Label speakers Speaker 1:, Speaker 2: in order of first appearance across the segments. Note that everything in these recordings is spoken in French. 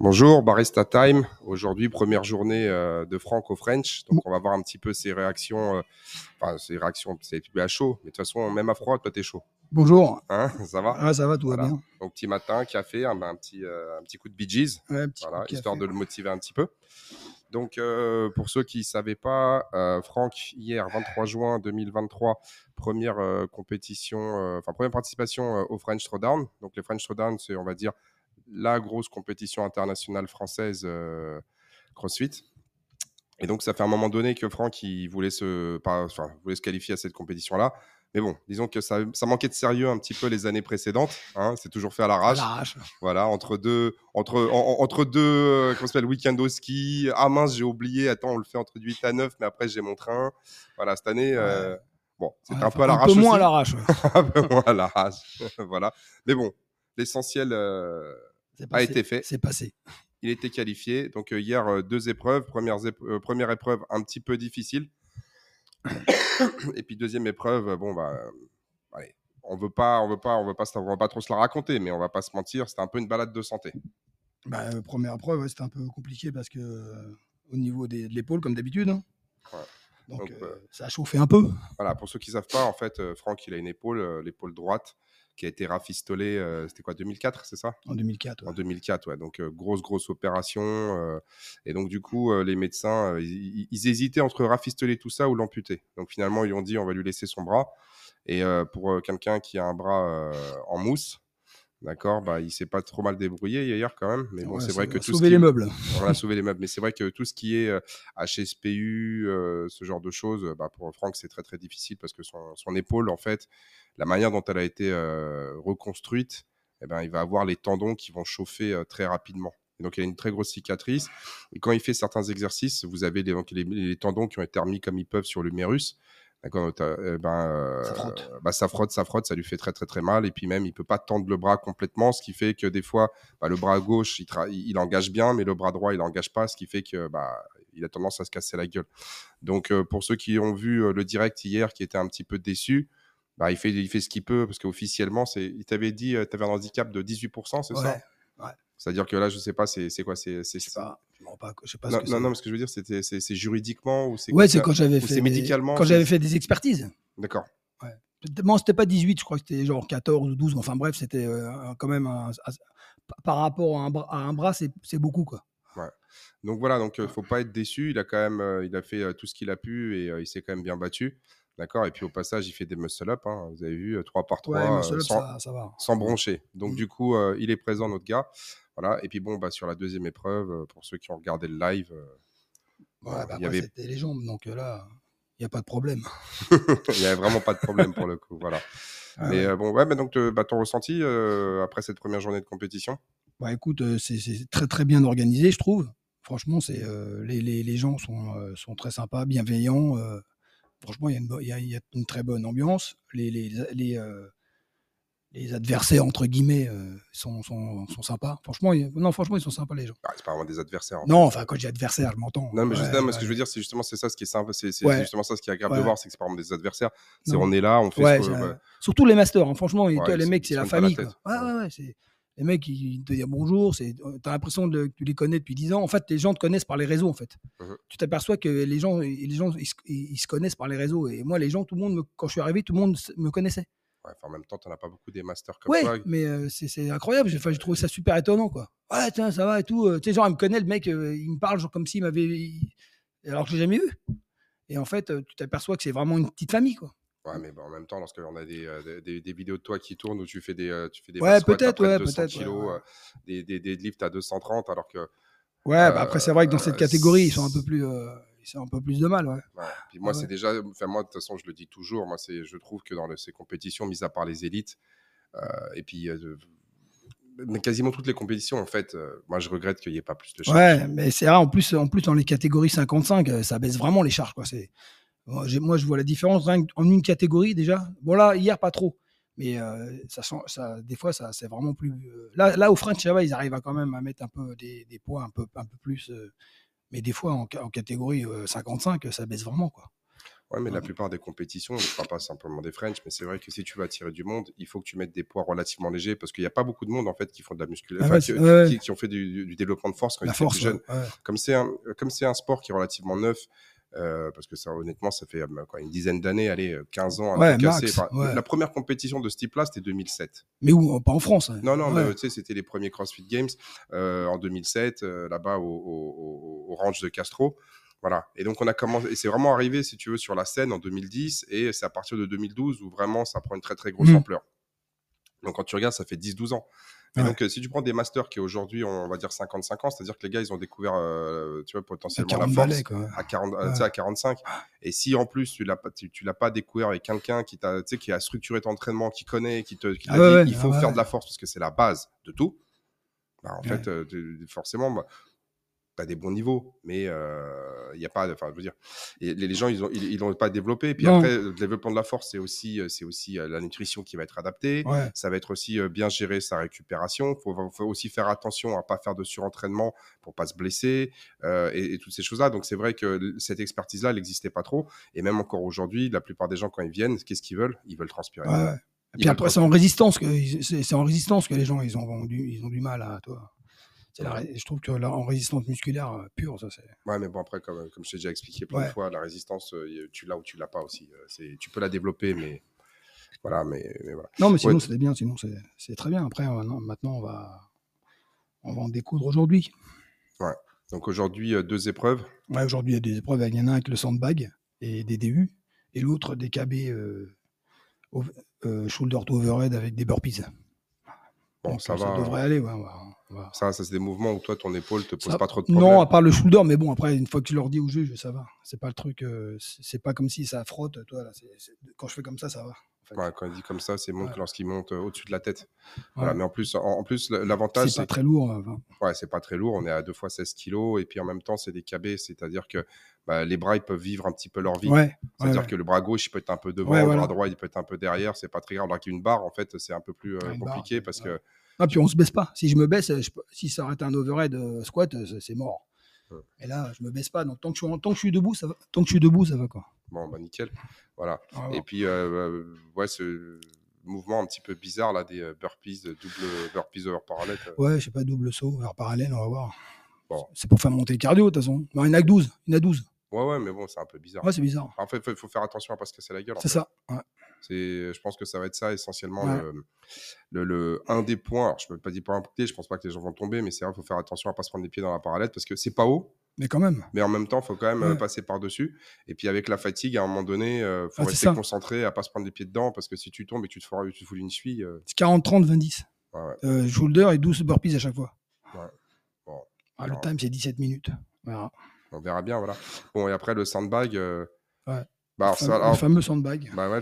Speaker 1: Bonjour, Barista Time. Aujourd'hui, première journée euh, de Franck au French. Donc, on va voir un petit peu ses réactions. euh, Enfin, ses réactions, c'est à chaud. Mais de toute façon, même à froid, toi, t'es chaud.
Speaker 2: Bonjour.
Speaker 1: Hein Ça va?
Speaker 2: Ah, ça va, tout va bien.
Speaker 1: Donc, petit matin, café, un, un petit, euh, un petit coup de Bee Gees.
Speaker 2: Ouais, un petit
Speaker 1: Voilà, histoire
Speaker 2: café.
Speaker 1: de le motiver un petit peu. Donc, euh, pour ceux qui ne savaient pas, euh, Franck, hier, 23 juin 2023, première euh, compétition, enfin, première participation au French Throwdown. Donc, le French Throwdown, c'est, on va dire, la grosse compétition internationale française euh, CrossFit. Et donc, ça fait un moment donné que Franck, il voulait se, pas, enfin, voulait se qualifier à cette compétition-là. Mais bon, disons que ça, ça manquait de sérieux un petit peu les années précédentes. hein, c'est toujours fait à l'arrache. Voilà, entre deux, entre, en- en- entre deux, euh, comment s'appelle, week-end au ski. Ah mince, j'ai oublié. Attends, on le fait entre 8 à 9, mais après j'ai mon train. Voilà, cette année, euh, bon, c'était
Speaker 2: Ouais,
Speaker 1: un peu à l'arrache
Speaker 2: Un peu moins à l'arrache. ouais.
Speaker 1: un peu moins à l'arrache. voilà. Mais bon, l'essentiel euh,
Speaker 2: C'est
Speaker 1: a été fait.
Speaker 2: C'est passé.
Speaker 1: Il était qualifié. Donc euh, hier, euh, deux épreuves. Première, euh, première épreuve un petit peu difficile. Et puis deuxième épreuve, bon bah, allez, on veut pas, on veut pas, on veut pas, on va pas trop se la raconter, mais on va pas se mentir, c'était un peu une balade de santé.
Speaker 2: Bah, première épreuve, ouais, c'était un peu compliqué parce que euh, au niveau des- de l'épaule, comme d'habitude. hein.
Speaker 1: Ouais.
Speaker 2: Donc,
Speaker 1: Donc,
Speaker 2: euh,
Speaker 1: euh,
Speaker 2: ça a chauffé un peu.
Speaker 1: Voilà, pour ceux qui savent pas, en fait, Franck, il a une épaule, l'épaule droite, qui a été rafistolée, euh, c'était quoi, 2004, c'est ça?
Speaker 2: En 2004. ouais.
Speaker 1: En 2004, ouais. Donc, euh, grosse, grosse opération. euh, et donc, du coup, les médecins, ils, hésitaient entre rafistoler tout ça ou l'amputer. Donc, finalement, ils ont dit, on va lui laisser son bras. Et pour quelqu'un qui a un bras en mousse, d'accord, bah, il s'est pas trop mal débrouillé hier quand même. Mais bon,
Speaker 2: Ouais,
Speaker 1: c'est vrai que tout ce qui-
Speaker 2: les meubles.
Speaker 1: on a sauvé les meubles. Mais c'est vrai que tout ce qui est euh, HSPU, euh, ce genre de choses, euh, bah, pour Franck, c'est très très difficile parce que son, son épaule, en fait, la manière dont elle a été euh, reconstruite, eh ben, il va avoir les tendons qui vont chauffer euh, très rapidement. Et donc, il a une très grosse cicatrice. Et quand il fait certains exercices, vous avez les, les, les tendons qui ont été remis comme ils peuvent sur l'humérus. D'accord, eh ben, euh,
Speaker 2: Ça frotte.
Speaker 1: bah, ça frotte, ça frotte, ça lui fait très très très mal. Et puis même, il peut pas tendre le bras complètement, ce qui fait que des fois, bah, le bras gauche, il, tra- il engage bien, mais le bras droit, il engage pas, ce qui fait que bah, il a tendance à se casser la gueule. Donc euh, pour ceux qui ont vu euh, le direct hier, qui étaient un petit peu déçus, il fait il fait ce qu'il peut parce qu'officiellement, c'est, il t'avait dit, tu avais un handicap de 18%, c'est ça?
Speaker 2: Ouais.
Speaker 1: C'est-à-dire que là, je sais pas, c'est, quoi, c'est,
Speaker 2: pas. Je me rends pas- je sais pas
Speaker 1: non,
Speaker 2: ce que
Speaker 1: non, non, mais ce que je veux dire, c'est, juridiquement ou c'est
Speaker 2: Ouais, c'est quand j'avais fait. des-
Speaker 1: médicalement,
Speaker 2: Quand j'avais fait des expertises.
Speaker 1: D'accord.
Speaker 2: Peut-être- Bon, c'était pas 18, je crois que c'était genre 14 ou 12. Enfin bref, c'était euh, quand même un- un- par rapport à un bras, à un bras c'est beaucoup quoi.
Speaker 1: Donc voilà, donc euh, faut pas être déçu. Il a quand même, euh, il a fait euh, tout ce qu'il a pu et il s'est quand même bien battu, d'accord? Et puis au passage, il fait des muscle up. hein. Vous avez vu, 3 par 3
Speaker 2: Ouais,
Speaker 1: sans,
Speaker 2: ça, ça va.
Speaker 1: sans broncher. Donc
Speaker 2: Mm.
Speaker 1: du coup, il est présent notre gars. Voilà. Et puis bon, bah sur la deuxième épreuve, euh, pour ceux qui ont regardé le live, euh, voilà,
Speaker 2: bah
Speaker 1: il y
Speaker 2: après,
Speaker 1: avait,
Speaker 2: c'était les jambes, donc euh, là, il n'y a pas de problème.
Speaker 1: il y avait vraiment pas de problème pour le coup. Voilà.
Speaker 2: Ah
Speaker 1: Mais
Speaker 2: ouais.
Speaker 1: bon, ouais, mais donc bah, ton ressenti après cette première journée de compétition?
Speaker 2: Bah écoute, c'est c'est très très bien organisé, je trouve. Franchement, c'est les, les, les gens sont, sont très sympas, bienveillants. franchement, il y, a une bo- il y a- il y a une très bonne ambiance. Les, les, les, euh, les adversaires, entre guillemets, euh, sont, sont, sont sympas. Franchement, il y a- non, franchement, ils sont sympas, les gens.
Speaker 1: Ah, C'est pas vraiment des adversaires. en
Speaker 2: Non, enfin, quand j'ai adversaire, je m'entends.
Speaker 1: Non, mais juste,
Speaker 2: Ouais,
Speaker 1: ce que je veux dire, c'est justement c'est ça ce qui est simple, c'est
Speaker 2: Ouais.
Speaker 1: justement ça ce qui est agréable de voir, c'est que c'est pas vraiment des adversaires. C'est on est là, on fait
Speaker 2: Ouais,
Speaker 1: ce que-
Speaker 2: Surtout les masters, hein, franchement, ils- toi,
Speaker 1: ils
Speaker 2: les mecs,
Speaker 1: ils
Speaker 2: c'est la
Speaker 1: la
Speaker 2: famille. Quoi. Ouais, ouais, c'est... Les mecs, ils te disent bonjour, c'est... t'as l'impression de... que tu les connais depuis 10 ans. En fait, les gens te connaissent par les réseaux, en fait.
Speaker 1: Mhm.
Speaker 2: Tu t'aperçois que les gens, les gens ils, se- ils se connaissent par les réseaux. Et moi, les gens, tout le monde, quand je suis arrivé, tout le monde me connaissait.
Speaker 1: Ouais, enfin, en même temps, t'en as pas beaucoup des masters comme
Speaker 2: Ouais,
Speaker 1: toi.
Speaker 2: mais euh, c'est, incroyable. Enfin, j'ai trouvé ça super étonnant, quoi. Ouais, tiens, ça va et tout. Euh, Tu sais, genre, il me connaît, le mec, euh, il me parle genre, comme s'il m'avait... Alors que je l'ai jamais vu. Et en fait, tu t'aperçois que c'est vraiment une petite famille, quoi.
Speaker 1: Ouais, mais bon, en même temps, lorsqu'on a des, euh, des- vidéos de toi qui tournent où tu fais des, tu fais des
Speaker 2: Ouais, peut-être, ouais,
Speaker 1: 200
Speaker 2: peut-être, ouais,
Speaker 1: kilos, des, des, des deadlifts à 230, alors que.
Speaker 2: Ouais, bah après, c'est vrai que dans cette catégorie, ils sont un peu plus... ont un peu plus de mal, ouais.
Speaker 1: ouais. Puis moi,
Speaker 2: Ah ouais.
Speaker 1: c'est déjà. Enfin, moi, de toute façon, je le dis toujours, moi, c'est, je trouve que dans le- ces compétitions, mis à part les élites, euh, et puis. euh, quasiment toutes les compétitions, en fait, euh, moi, je regrette qu'il n'y ait pas plus de charges.
Speaker 2: Ouais, mais c'est rare. En plus, en plus, dans les catégories 55, euh, ça baisse vraiment les charges. Quoi. C'est... Moi, moi, je vois la différence en une catégorie déjà. Bon, là, hier, pas trop. Mais euh, ça, sent- ça, des fois, ça, c'est vraiment plus. euh, Là, là, au French, ils arrivent à quand même à mettre un peu des, des poids un peu, un peu plus. euh, mais des fois, en, ca- en catégorie euh, 55, ça baisse vraiment. Quoi.
Speaker 1: Ouais, mais la plupart des compétitions, je ne parle pas simplement des French, mais c'est vrai que si tu veux attirer du monde, il faut que tu mettes des poids relativement légers parce qu'il n'y a pas beaucoup de monde en fait qui font de la musculation,
Speaker 2: Ah
Speaker 1: enfin, qui, ont fait du, du développement de force quand
Speaker 2: La
Speaker 1: ils étaient plus jeunes.
Speaker 2: ouais, ouais.
Speaker 1: Comme c'est un, comme c'est un sport qui est relativement neuf, euh, parce que ça, honnêtement, ça fait euh, quoi, une dizaine d'années, allez, euh, 15 ans à
Speaker 2: Ouais,
Speaker 1: tout casser.
Speaker 2: max,
Speaker 1: Enfin,
Speaker 2: ouais.
Speaker 1: La première compétition de ce type-là, c'était 2007.
Speaker 2: Mais où Pas en France. hein.
Speaker 1: Non, non,
Speaker 2: Ouais.
Speaker 1: mais, tu sais, c'était les premiers CrossFit Games euh, en 2007, euh, là-bas au, au- au- au ranch de Castro. Voilà. Et donc, on a commencé, et c'est vraiment arrivé, si tu veux, sur la scène en 2010, et c'est à partir de 2012 où vraiment ça prend une très, très grosse
Speaker 2: Mhm.
Speaker 1: ampleur. Donc, quand tu regardes, ça fait 10-12 ans.
Speaker 2: Ouais.
Speaker 1: donc, euh, si tu prends des masters qui aujourd'hui, ont, on va dire 55 ans, c'est-à-dire que les gars, ils ont découvert, euh, tu vois, potentiellement
Speaker 2: 40
Speaker 1: la force
Speaker 2: balais, quoi.
Speaker 1: à, 40, euh,
Speaker 2: Ouais.
Speaker 1: à 45. Et si en plus tu l'as pas, tu, tu l'as pas découvert avec quelqu'un qui t'a, qui a structuré ton entraînement, qui connaît, qui te, qui
Speaker 2: Ah
Speaker 1: dit, il faut
Speaker 2: ah
Speaker 1: faire de la force parce que c'est la base de tout. Bah, en fait, euh, forcément, bah, tu as des bons niveaux, mais euh, il y a pas, enfin, je veux dire, et les, les gens, ils ont, ils, ils l'ont pas développé. Et puis
Speaker 2: Non.
Speaker 1: après, le développement de la force, c'est aussi, euh, c'est aussi euh, la nutrition qui va être adaptée.
Speaker 2: Ouais.
Speaker 1: Ça va être aussi euh, bien gérer sa récupération. Il faut, faut aussi faire attention à pas faire de surentraînement pour pas se blesser euh, et, et toutes ces choses-là. Donc c'est vrai que cette expertise-là, elle n'existait pas trop. Et même encore aujourd'hui, la plupart des gens quand ils viennent, qu'est-ce qu'ils veulent? Ils veulent transpirer.
Speaker 2: Ouais. Et puis après, c'est en résistance que c'est en résistance que les gens ils ont du, ils ont du mal à toi. La je trouve que là, en résistance musculaire euh, pure, ça c'est.
Speaker 1: Ouais, mais bon après, comme, comme je t'ai déjà expliqué plein de
Speaker 2: Ouais.
Speaker 1: fois, la résistance, euh, tu l'as ou tu l'as pas aussi. Euh, tu peux la développer, mais voilà, mais, mais voilà.
Speaker 2: Non, mais sinon
Speaker 1: Ouais.
Speaker 2: c'était bien, sinon c'est très bien. Après, non, maintenant on va on va en découdre aujourd'hui.
Speaker 1: Donc aujourd'hui, deux épreuves.
Speaker 2: Ouais, aujourd'hui il y a des épreuves. Il y en a un avec le sandbag et des DU, et l'autre des KB euh, euh, shoulder to overhead avec des burpees.
Speaker 1: Bon,
Speaker 2: Donc,
Speaker 1: ça va.
Speaker 2: devrait aller. ouais,
Speaker 1: Ça, ça c'est des mouvements où toi, ton épaule te pose
Speaker 2: Ça-
Speaker 1: pas trop de problèmes.
Speaker 2: Non, à part le shoulder, mais bon, après, une fois que tu leur dis au juge, ça va. C'est pas le truc, euh, c'est pas comme si ça frotte, toi, là. Quand je fais comme ça, ça va. en fait.
Speaker 1: Ouais, quand il dit comme ça, c'est montre
Speaker 2: Ouais.
Speaker 1: lorsqu'il monte euh, au-dessus de la tête. Voilà, mais en plus, en, en plus, l'avantage,
Speaker 2: C'est pas très lourd. enfin.
Speaker 1: ouais, c'est pas très lourd. On est à deux fois 16 kilos et puis en même temps, c'est des KB, c'est-à-dire que bah, les bras ils peuvent vivre un petit peu leur vie. C'est-à-dire que le bras gauche il peut être un peu devant, le
Speaker 2: voilà.
Speaker 1: bras droit il peut être un peu derrière. C'est pas très grave. Alors qu'une barre, en fait, c'est un peu plus euh,
Speaker 2: barre,
Speaker 1: compliqué parce que
Speaker 2: Ah, puis on se baisse pas. Si je me baisse, je si ça arrête un overhead euh, squat, euh, c'est- mort. Et là, je me baisse pas. Donc tant que je suis, tant que je suis debout, ça va. Tant que je suis debout, ça va quoi.
Speaker 1: bon, bah nickel. Voilà.
Speaker 2: Va
Speaker 1: Et puis, euh, ouais, ce mouvement un petit peu bizarre là, des burpees, double burpees over parallèle.
Speaker 2: Ouais, je sais pas, double saut vers parallèle, on va voir.
Speaker 1: Bon.
Speaker 2: C'est pour faire monter le cardio, de toute façon. Non, il y en a que 12. Il y en a 12.
Speaker 1: Ouais, ouais, mais bon, c'est un peu bizarre.
Speaker 2: Ouais, c'est bizarre.
Speaker 1: En fait, il faut, faire attention à pas se casser la gueule.
Speaker 2: C'est ça. Ouais.
Speaker 1: C'est, je pense que ça va être ça essentiellement
Speaker 2: Ouais.
Speaker 1: le, le, le- un des points. Alors, je ne peux pas dire pour impliquer, je pense pas que les gens vont tomber, mais c'est vrai, il faut faire attention à pas se prendre les pieds dans la parallèle parce que c'est pas haut,
Speaker 2: Mais quand même.
Speaker 1: mais en même temps, il faut quand même euh,
Speaker 2: Ouais.
Speaker 1: passer par dessus. Et puis avec la fatigue, à un moment donné, il faut
Speaker 2: Ah,
Speaker 1: rester concentré à pas se prendre les pieds dedans parce que si tu tombes et tu te fous, tu te fous une cheville, euh,
Speaker 2: C'est 40, 30, 20, 10.
Speaker 1: ouais, ouais.
Speaker 2: Euh, shoulder et 12 burpees à chaque fois.
Speaker 1: Bon.
Speaker 2: Ah, le time, c'est 17 minutes. Voilà.
Speaker 1: On verra bien, voilà. Bon, et après le sandbag. euh,
Speaker 2: Ouais.
Speaker 1: bah,
Speaker 2: Le fameux-
Speaker 1: alors,
Speaker 2: le fameux sandbag.
Speaker 1: bah ouais,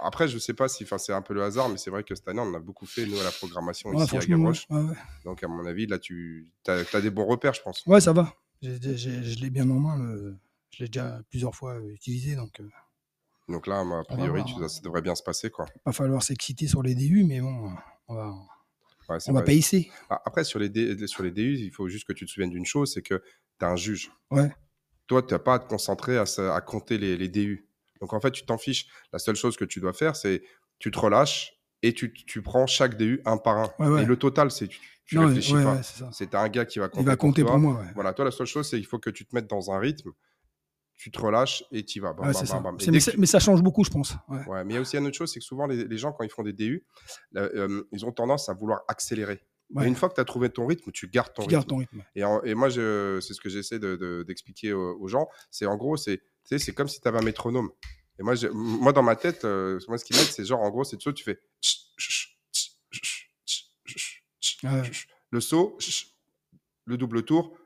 Speaker 1: Après, je sais pas si, enfin, c'est un peu le hasard, mais c'est vrai que cette année, on en a beaucoup fait nous à la programmation
Speaker 2: Ouais,
Speaker 1: ici à Gavroche.
Speaker 2: ouais.
Speaker 1: Donc, à mon avis, là, tu as, des bons repères, je pense.
Speaker 2: Ouais, ça va. Je l'ai bien en main. le- Je l'ai déjà plusieurs fois euh, utilisé, donc euh,
Speaker 1: Donc là, a
Speaker 2: va
Speaker 1: priori, tu- ça devrait bien se passer, quoi.
Speaker 2: pas falloir s'exciter sur les DU, mais bon, on va,
Speaker 1: Ouais,
Speaker 2: on va pas hisser.
Speaker 1: Ah, Après, sur les, D- sur les DU, il faut juste que tu te souviennes d'une chose, c'est que un juge.
Speaker 2: Ouais.
Speaker 1: Toi, tu n'as pas à te concentrer à, compter les, les DU. Donc, en fait, tu t'en fiches. La seule chose que tu dois faire, c'est tu te relâches et tu, tu prends chaque DU un par un.
Speaker 2: Ouais, ouais.
Speaker 1: Et le total, c'est tu, tu
Speaker 2: Non,
Speaker 1: réfléchis pas.
Speaker 2: c'est
Speaker 1: un gars qui va compter,
Speaker 2: Il va compter
Speaker 1: pour
Speaker 2: moi.
Speaker 1: Voilà, toi, la seule chose, c'est qu'il faut que tu te mettes dans un rythme, tu te relâches et tu y vas. Bam,
Speaker 2: Ouais,
Speaker 1: bam,
Speaker 2: ça.
Speaker 1: bam,
Speaker 2: Mais, ça-
Speaker 1: tu-
Speaker 2: mais ça change beaucoup, je pense. Ouais.
Speaker 1: Ouais, mais il y a aussi une autre chose, c'est que souvent, les, les gens, quand ils font des DU, là, euh, ils ont tendance à vouloir accélérer.
Speaker 2: Ouais.
Speaker 1: Une fois que tu as trouvé ton rythme, tu gardes ton
Speaker 2: Tu
Speaker 1: rythme.
Speaker 2: gardes ton rythme.
Speaker 1: Et, en- et moi, c'est ce que j'essaie de- de- d'expliquer aux, aux gens. C'est en gros, c'est comme si tu avais un métronome. Et moi, moi dans ma tête, euh, moi, ce qui m'aide, c'est genre, en gros, c'est tu tu fais.
Speaker 2: Ouais.
Speaker 1: Le saut, le double tour.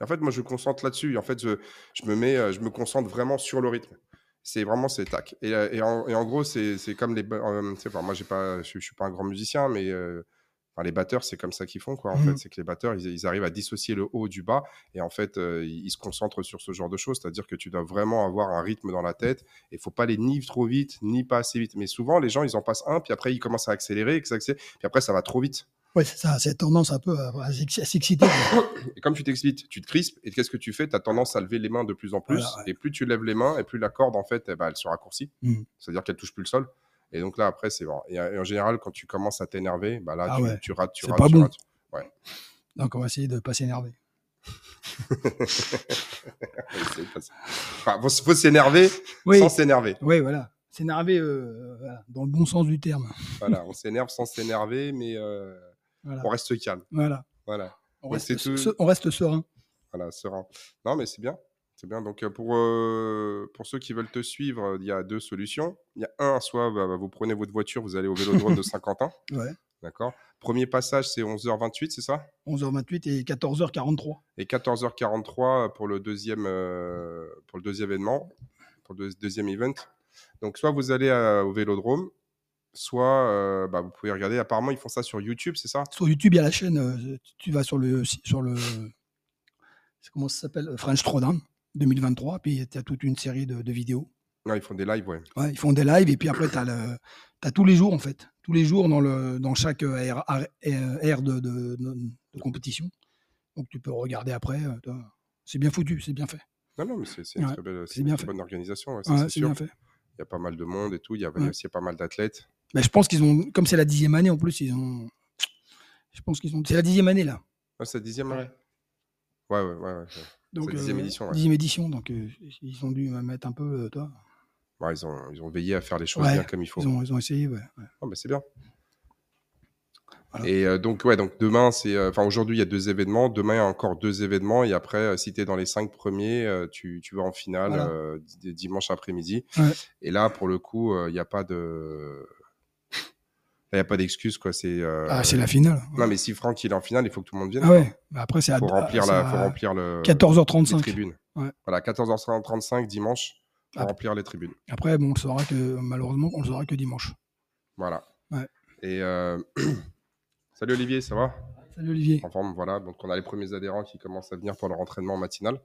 Speaker 1: Et en fait, moi, je me concentre là-dessus. En fait, je, je, me mets, euh, je me concentre vraiment sur le rythme. C'est vraiment c'est tac. Et, euh, et, en, et en gros, c'est comme les. euh, enfin, moi, j'ai pas, je, je suis pas un grand musicien, mais euh, enfin, les batteurs, c'est comme ça qu'ils font, quoi. En
Speaker 2: Mhm.
Speaker 1: fait, c'est que les batteurs, ils, ils arrivent à dissocier le haut du bas. Et en fait, euh, ils, se concentrent sur ce genre de choses. C'est-à-dire que tu dois vraiment avoir un rythme dans la tête. Et il faut pas aller ni trop vite, ni pas assez vite. Mais souvent, les gens, ils en passent un, puis après, ils commencent à accélérer, accélère, puis après, ça va trop vite.
Speaker 2: Ouais, c'est ça, cette tendance un peu à, à s'ex- à s'exciter.
Speaker 1: Et comme tu t'excites, tu te crispes, et qu'est-ce que tu fais? Tu as tendance à lever les mains de plus en plus,
Speaker 2: Voilà, ouais.
Speaker 1: et plus tu lèves les mains, et plus la corde, en fait, eh ben, elle se raccourcit.
Speaker 2: Mm.
Speaker 1: C'est-à-dire qu'elle touche plus le sol. Et donc là, après, c'est bon. Et, en général, quand tu commences à t'énerver, bah là,
Speaker 2: Ah
Speaker 1: tu,
Speaker 2: ouais.
Speaker 1: tu rates, tu rates,
Speaker 2: pas
Speaker 1: tu
Speaker 2: bon.
Speaker 1: rates.
Speaker 2: Donc, on va essayer de pas s'énerver.
Speaker 1: Ouais, c'est pas ça. Enfin, faut, faut s'énerver
Speaker 2: Oui,
Speaker 1: sans s'énerver.
Speaker 2: oui, voilà. S'énerver euh, voilà, dans le bon sens du terme.
Speaker 1: Voilà, on s'énerve sans s'énerver, mais euh,
Speaker 2: Voilà.
Speaker 1: on reste calme.
Speaker 2: voilà.
Speaker 1: Voilà,
Speaker 2: On, reste,
Speaker 1: tout.
Speaker 2: on reste serein.
Speaker 1: voilà, serein. Non, mais c'est bien. C'est bien. Donc, euh, pour, euh, pour ceux qui veulent te suivre, euh, il y a deux solutions. Il y a un, soit bah, bah, vous prenez votre voiture, vous allez au vélodrome de Saint-Quentin.
Speaker 2: Ouais.
Speaker 1: D'accord Premier passage, c'est 11h28, c'est ça?
Speaker 2: 11h28 et 14h43.
Speaker 1: Et 14h43 pour le deuxième, euh, pour le deuxième événement, pour le deuxième event. Donc, soit vous allez à- au vélodrome, soit euh, bah, vous pouvez regarder. Apparemment, ils font ça sur YouTube, c'est ça?
Speaker 2: Sur YouTube, il y a la chaîne. tu vas sur le. Sur le comment ça s'appelle? French Throwdown 2023. Puis tu as toute une série de, de vidéos.
Speaker 1: Non, ils font des lives, ouais.
Speaker 2: Ouais, ils font des lives et puis après, tu as, tous les jours, en fait. Tous les jours dans, le, dans chaque euh, aire, aire- aire de, de- de- de compétition. Donc tu peux regarder après. euh. C'est bien foutu, c'est bien fait.
Speaker 1: Non, non, mais c'est c'est une
Speaker 2: Ouais,
Speaker 1: très belle, une
Speaker 2: bien
Speaker 1: très
Speaker 2: fait.
Speaker 1: bonne organisation, ouais, ça,
Speaker 2: Ouais,
Speaker 1: c'est
Speaker 2: bien fait.
Speaker 1: Il y a pas mal de monde et tout. Il y a, il y a
Speaker 2: Ouais.
Speaker 1: aussi pas mal d'athlètes.
Speaker 2: Mais je pense qu'ils ont, comme c'est la dixième année en plus, ils ont. Je pense qu'ils ont. C'est la dixième année là.
Speaker 1: Ah, c'est la dixième
Speaker 3: Ouais.
Speaker 1: année Ouais, ouais, ouais. ouais, ouais.
Speaker 2: Donc,
Speaker 1: la dixième
Speaker 2: euh,
Speaker 1: édition, ouais.
Speaker 2: dixième édition, donc euh, ils ont dû mettre un peu. euh, toi.
Speaker 1: Ouais, ils, ont, ils ont veillé à faire les choses
Speaker 2: Ouais,
Speaker 1: bien comme il faut.
Speaker 2: Ils, ont, ils ont essayé, ouais. ouais.
Speaker 1: Bah, c'est bien.
Speaker 2: Voilà.
Speaker 1: Et euh, donc, ouais, donc demain, c'est. euh, Enfin, aujourd'hui, il y a deux événements. Demain, il y a encore deux événements. Et après, euh, si tu es dans les cinq premiers, tu, tu vas en finale
Speaker 2: Voilà.
Speaker 1: dimanche après-midi.
Speaker 2: Ouais.
Speaker 1: Et là, pour le coup, il n'y a pas de. Il n'y a pas d'excuse, quoi. C'est. euh,
Speaker 2: Ah, c'est la finale.
Speaker 1: Non, mais si Franck il est en finale, il faut que tout le monde vienne.
Speaker 2: Ah ouais. Bah après, c'est à,
Speaker 1: remplir
Speaker 2: c'est
Speaker 1: la,
Speaker 2: à
Speaker 1: faut remplir le.
Speaker 2: 14h35.
Speaker 1: les tribunes.
Speaker 2: Ouais.
Speaker 1: Voilà, 14h35 dimanche pour
Speaker 2: Ah.
Speaker 1: remplir les tribunes.
Speaker 2: Après, bon, on le saura que malheureusement, on le saura que dimanche.
Speaker 1: Voilà.
Speaker 2: Ouais.
Speaker 1: Et euh, salut Olivier, ça va?
Speaker 2: Salut Olivier.
Speaker 1: En forme, voilà. Donc on a les premiers adhérents qui commencent à venir pour leur entraînement matinal.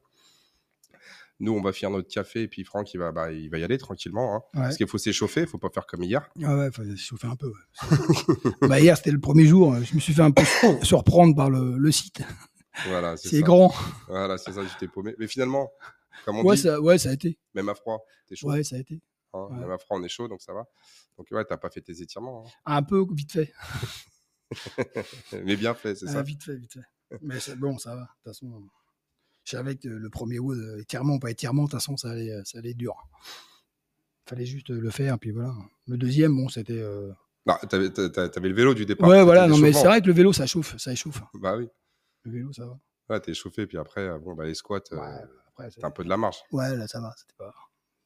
Speaker 1: Nous, on va faire notre café et puis Franck, il va, bah, il va y aller tranquillement. hein.
Speaker 2: Ouais.
Speaker 1: Parce qu'il faut s'échauffer, il faut pas faire comme hier.
Speaker 2: Ah ouais, faut se chauffer un peu. ouais. bah hier, c'était le premier jour. Je me suis fait un peu surprendre par le, le site.
Speaker 1: Voilà, c'est
Speaker 2: grand.
Speaker 1: Voilà, c'est ça, j'étais paumé. Mais finalement, comme on
Speaker 2: Ouais
Speaker 1: dit,
Speaker 2: ça, ouais, ça a été.
Speaker 1: même à froid, t'es chaud.
Speaker 2: Ouais, ça a été.
Speaker 1: hein.
Speaker 2: ouais.
Speaker 1: Même à froid, on est chaud, donc ça va. Donc ouais, t'as pas fait tes étirements. hein.
Speaker 2: Un peu vite fait.
Speaker 1: Mais bien fait, c'est
Speaker 2: Ah,
Speaker 1: ça.
Speaker 2: vite fait, vite fait. Mais bon, ça va. De toute façon, je savais que le premier wood, euh, étirement ou pas étirement, de toute façon, ça allait, ça allait dur. Fallait juste le faire, puis voilà. Le deuxième, bon, c'était. euh,
Speaker 1: Non, t'avais, t'a- t'a- t'avais le vélo du départ.
Speaker 2: Ouais, voilà, non, mais c'est vrai que le vélo, ça chauffe, ça échauffe.
Speaker 1: Bah oui.
Speaker 2: Le vélo, ça va.
Speaker 1: Ouais, t'es chauffé, puis après, euh, bon, bah, les squats, euh,
Speaker 2: Ouais, après, c'est-
Speaker 1: t'as un peu de la marge.
Speaker 2: ouais, là, ça va. C'était pas,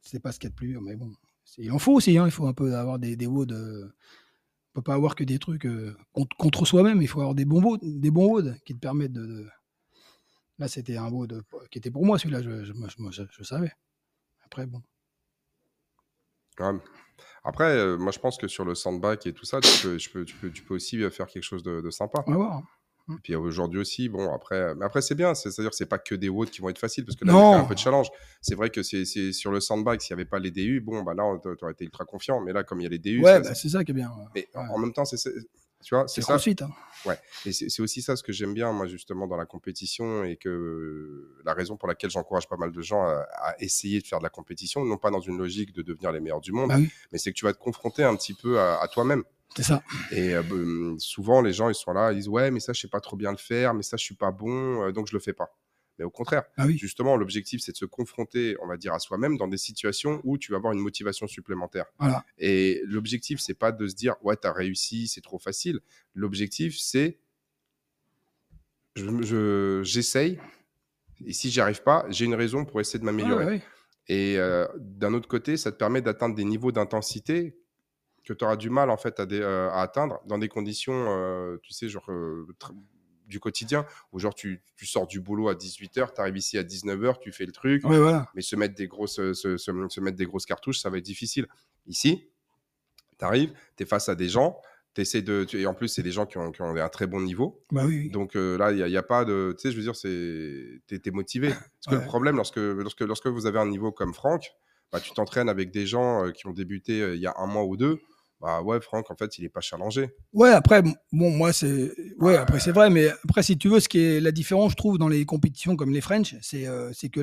Speaker 2: c'était pas ce qu'il y a de plus mais bon. c'est- Il en faut aussi, hein, il faut un peu avoir des, des woods. euh, on peut pas avoir que des trucs euh, contre, contre soi-même, il faut avoir des bons woods, des bons woods qui te permettent de. de- Là, c'était un wood qui était pour moi, celui-là, je, je, je- je- savais. Après, bon.
Speaker 1: Ouais. Après, euh, moi, je pense que sur le sandbag et tout ça, tu peux, tu peux, tu peux, tu peux aussi euh, faire quelque chose de, de sympa.
Speaker 2: On va voir.
Speaker 1: Et puis aujourd'hui aussi, bon, après, euh, mais après c'est bien, c'est- c'est-à-dire que c'est pas que des WOD qui vont être faciles, parce que là, il y a un peu de challenge. C'est vrai que c'est sur le sandbag, s'il n'y avait pas les DU, bon, bah là, on t'a- t'aurais été ultra confiant, mais là, comme il y a les DU,
Speaker 2: Ouais, bah, c'est ça qui est bien. ouais.
Speaker 1: mais en-
Speaker 2: ouais.
Speaker 1: en même temps, c'est- tu vois, c'est ça.
Speaker 2: CrossFit. hein.
Speaker 1: Et c'est aussi ça ce que j'aime bien, moi, justement, dans la compétition et que euh, la raison pour laquelle j'encourage pas mal de gens à, à essayer de faire de la compétition, non pas dans une logique de devenir les meilleurs du monde,
Speaker 2: Bah oui,
Speaker 1: mais c'est que tu vas te confronter un petit peu à, à toi-même.
Speaker 2: c'est ça.
Speaker 1: Et euh, souvent, les gens, ils sont là, ils disent Ouais, mais ça, je sais pas trop bien le faire, mais ça, je suis pas bon, euh, donc je le fais pas. Mais au contraire,
Speaker 2: Ah oui.
Speaker 1: justement, l'objectif, c'est de se confronter, on va dire, à soi-même dans des situations où tu vas avoir une motivation supplémentaire.
Speaker 2: Voilà.
Speaker 1: Et l'objectif, c'est pas de se dire Ouais, t'as réussi, c'est trop facile. L'objectif, c'est je- je- j'essaye, et si j'y arrive pas, j'ai une raison pour essayer de m'améliorer.
Speaker 2: ouais.
Speaker 1: Et euh, d'un autre côté, ça te permet d'atteindre des niveaux d'intensité que tu auras du mal en fait à, euh, à atteindre dans des conditions, euh, tu sais, genre du quotidien, où genre tu, tu sors du boulot à 18h, tu arrives ici à 19h, tu fais le truc,
Speaker 2: Ouais, voilà.
Speaker 1: mais se mettre, des grosses, se, se- se mettre des grosses cartouches, ça va être difficile. Ici, tu arrives, tu es face à des gens, essaies de, tu- et en plus, c'est des gens qui ont, qui ont un très bon niveau.
Speaker 2: Bah oui, oui.
Speaker 1: Donc euh, là, il n'y a, pas de. Tu sais, je veux dire, c'est. T'es es motivé. Parce que le problème, lorsque, lorsque, lorsque vous avez un niveau comme Franck, bah, tu t'entraînes avec des gens euh, qui ont débuté euh, il y a un mois ou deux. Bah ouais, Franck, en fait, il est pas challengé.
Speaker 2: Ouais, après, bon, moi, c'est. Ouais, après, c'est vrai, mais après, si tu veux, ce qui est la différence, je trouve, dans les compétitions comme les French, c'est euh, que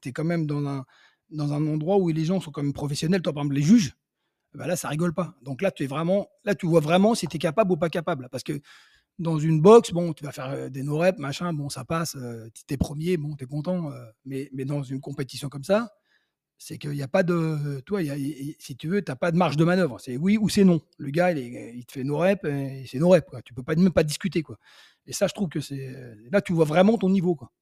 Speaker 2: tu es quand même dans un, dans un endroit où les gens sont quand même professionnels. Toi, par exemple, les juges, bah là, ça rigole pas. Donc là, tu es vraiment. Là, tu vois vraiment si tu es capable ou pas capable. Parce que dans une boxe, bon, tu vas faire euh, des no-reps, machin, bon, ça passe. Euh, tu es premier, bon, tu es content. mais, mais dans une compétition comme ça, c'est qu'il n'y a pas de. Toi, si tu veux, tu n'as pas de marge de manœuvre. C'est oui ou c'est non. Le gars, il, te fait nos reps et c'est nos reps. Quoi. Tu peux pas, même pas discuter. Quoi. Et ça, je trouve que c'est. Là, tu vois vraiment ton niveau. Quoi.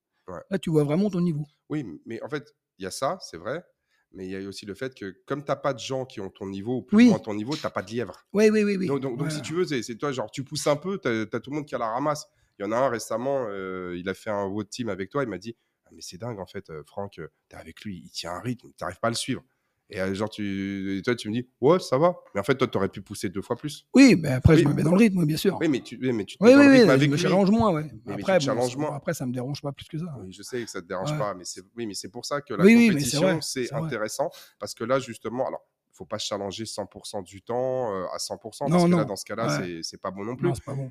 Speaker 2: Là, tu vois vraiment ton niveau.
Speaker 1: Oui, mais en fait, il y a ça, c'est vrai. Mais il y a aussi le fait que, comme tu n'as pas de gens qui ont ton niveau, ou plus ou moins ton niveau, tu n'as pas de lièvre.
Speaker 2: Oui, oui, oui. oui.
Speaker 1: Donc, si tu veux, c'est toi, genre, tu pousses un peu, tu as, tout le monde qui a la ramasse. Il y en a un récemment, euh, il a fait un road team avec toi, il m'a dit mais c'est dingue en fait, euh, Franck, euh, tu es avec lui, il tient un rythme, tu n'arrives pas à le suivre. Et euh, genre, tu, toi, tu me dis, ouais, ça va. Mais en fait, toi, tu aurais pu pousser deux fois plus.
Speaker 2: Oui, mais après, je me mets dans le rythme, bien sûr.
Speaker 1: Oui, mais tu, mais tu
Speaker 2: te oui, oui, avec je me challenge moins, ouais. après,
Speaker 1: moins.
Speaker 2: après, ça me dérange pas plus que ça.
Speaker 1: Oui, je sais que ça te dérange pas, mais c'est, oui, mais c'est pour ça que la compétition, c'est, intéressant. Parce que là, justement, alors, faut pas se challenger 100% du temps à 100% parce que là dans ce cas-là c'est pas bon non plus.